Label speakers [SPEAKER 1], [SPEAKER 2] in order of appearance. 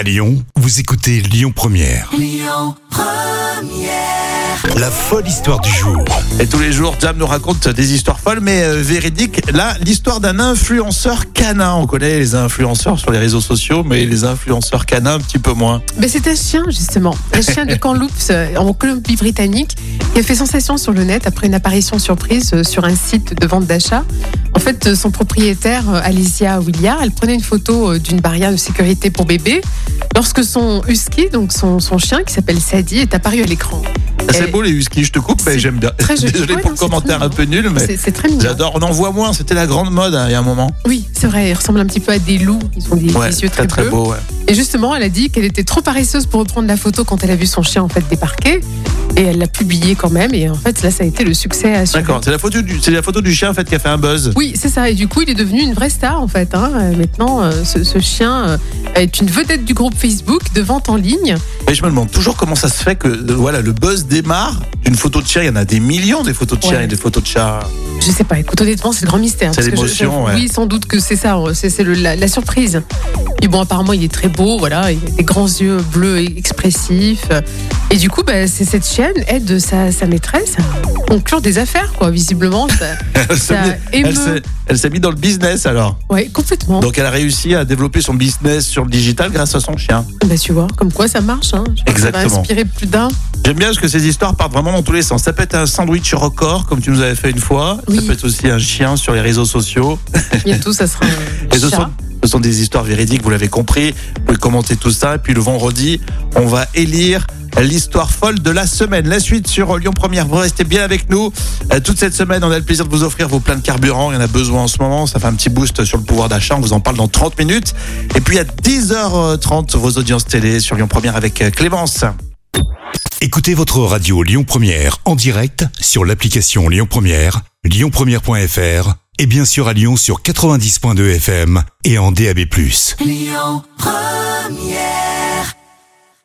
[SPEAKER 1] À Lyon, vous écoutez Lyon Première. La folle histoire du jour.
[SPEAKER 2] Et tous les jours, Jam nous raconte des histoires folles mais euh, véridiques. Là, l'histoire d'un influenceur canin. On connaît les influenceurs sur les réseaux sociaux, mais les influenceurs canins un petit peu moins.
[SPEAKER 3] Mais c'est un chien, justement. Un chien de Kamloops, euh, en Colombie-Britannique, qui a fait sensation sur le net après une apparition surprise euh, sur un site de vente d'achat. En fait, son propriétaire, Alicia Williard, elle prenait une photo d'une barrière de sécurité pour bébé lorsque son husky, donc son, son chien qui s'appelle Sadie, est apparu à l'écran.
[SPEAKER 2] C'est
[SPEAKER 3] Et-
[SPEAKER 2] beau les huskies, je te coupe, mais
[SPEAKER 3] C'est
[SPEAKER 2] j'aime bien.
[SPEAKER 3] très.
[SPEAKER 2] Désolé
[SPEAKER 3] Ouais,
[SPEAKER 2] pour
[SPEAKER 3] non,
[SPEAKER 2] le
[SPEAKER 3] c'est
[SPEAKER 2] commentaire un peu nul, mais
[SPEAKER 3] C'est c'est très mignon.
[SPEAKER 2] j'adore. On en voit moins, c'était la grande mode hein, il y a un moment.
[SPEAKER 3] Oui, c'est vrai, il ressemble un petit peu à des loups. Ils ont des,
[SPEAKER 2] Ouais,
[SPEAKER 3] des yeux très,
[SPEAKER 2] très très
[SPEAKER 3] bleus.
[SPEAKER 2] beau. Ouais.
[SPEAKER 3] Et justement, elle a dit qu'elle était trop paresseuse pour reprendre la photo quand elle a vu son chien en fait débarquer. Et elle l'a publié quand même. Et en fait, là, ça a été le succès assuré.
[SPEAKER 2] D'accord, c'est la photo du, c'est la photo du chien en fait qui a fait un buzz.
[SPEAKER 3] Oui, c'est ça. Et du coup, il est devenu une vraie star en fait. hein. Euh, Maintenant, euh, ce, ce chien euh, est une vedette du groupe Facebook de vente en ligne.
[SPEAKER 2] Mais je me demande toujours comment ça se fait que euh, voilà le buzz démarre d'une photo de chien. Il y en a des millions des photos de chiens
[SPEAKER 3] Ouais.
[SPEAKER 2] et des photos de chats.
[SPEAKER 3] Je sais pas. Écoute, honnêtement, c'est le grand mystère.
[SPEAKER 2] C'est l'émotion, ouais.
[SPEAKER 3] Oui, sans doute que c'est ça. C'est c'est la, la surprise. Et bon, apparemment, il est très beau. Voilà, il a des grands yeux bleus et expressifs. Et du coup, bah, c'est cette chienne aide sa, sa maîtresse à conclure des affaires, quoi. Visiblement, ça,
[SPEAKER 2] Elle s'est
[SPEAKER 3] ça
[SPEAKER 2] mis- elle
[SPEAKER 3] émeut.
[SPEAKER 2] s'est- elle s'est mise dans le business alors.
[SPEAKER 3] Ouais, complètement.
[SPEAKER 2] Donc elle a réussi à développer son business sur le digital grâce à son chien.
[SPEAKER 3] Bah, tu vois, comme quoi ça marche. Hein. Je que Ça va
[SPEAKER 2] Exactement.
[SPEAKER 3] inspirer plus d'un.
[SPEAKER 2] J'aime bien parce que ces histoires partent vraiment dans tous les sens. Ça peut être un sandwich record comme tu nous avais fait une fois. Ça
[SPEAKER 3] Oui.
[SPEAKER 2] peut être aussi un chien sur les réseaux sociaux.
[SPEAKER 3] Bientôt, ça sera un
[SPEAKER 2] Et
[SPEAKER 3] chat.
[SPEAKER 2] ce sont des histoires véridiques, vous l'avez compris. Vous pouvez commenter tout ça. Et puis le vendredi, on va élire l'histoire folle de la semaine. La suite sur Lyon Première. Vous restez bien avec nous. Euh, toute cette semaine, on a le plaisir de vous offrir vos pleins de carburant. Il y en a besoin en ce moment. Ça fait un petit boost sur le pouvoir d'achat. On vous en parle dans 30 minutes. Et puis à 10h30, vos audiences télé sur Lyon Première avec euh, Clémence.
[SPEAKER 1] Écoutez votre radio Lyon Première en direct sur l'application Lyon Première, lyonpremière.fr et bien sûr à Lyon sur 90.2 FM et en DAB+.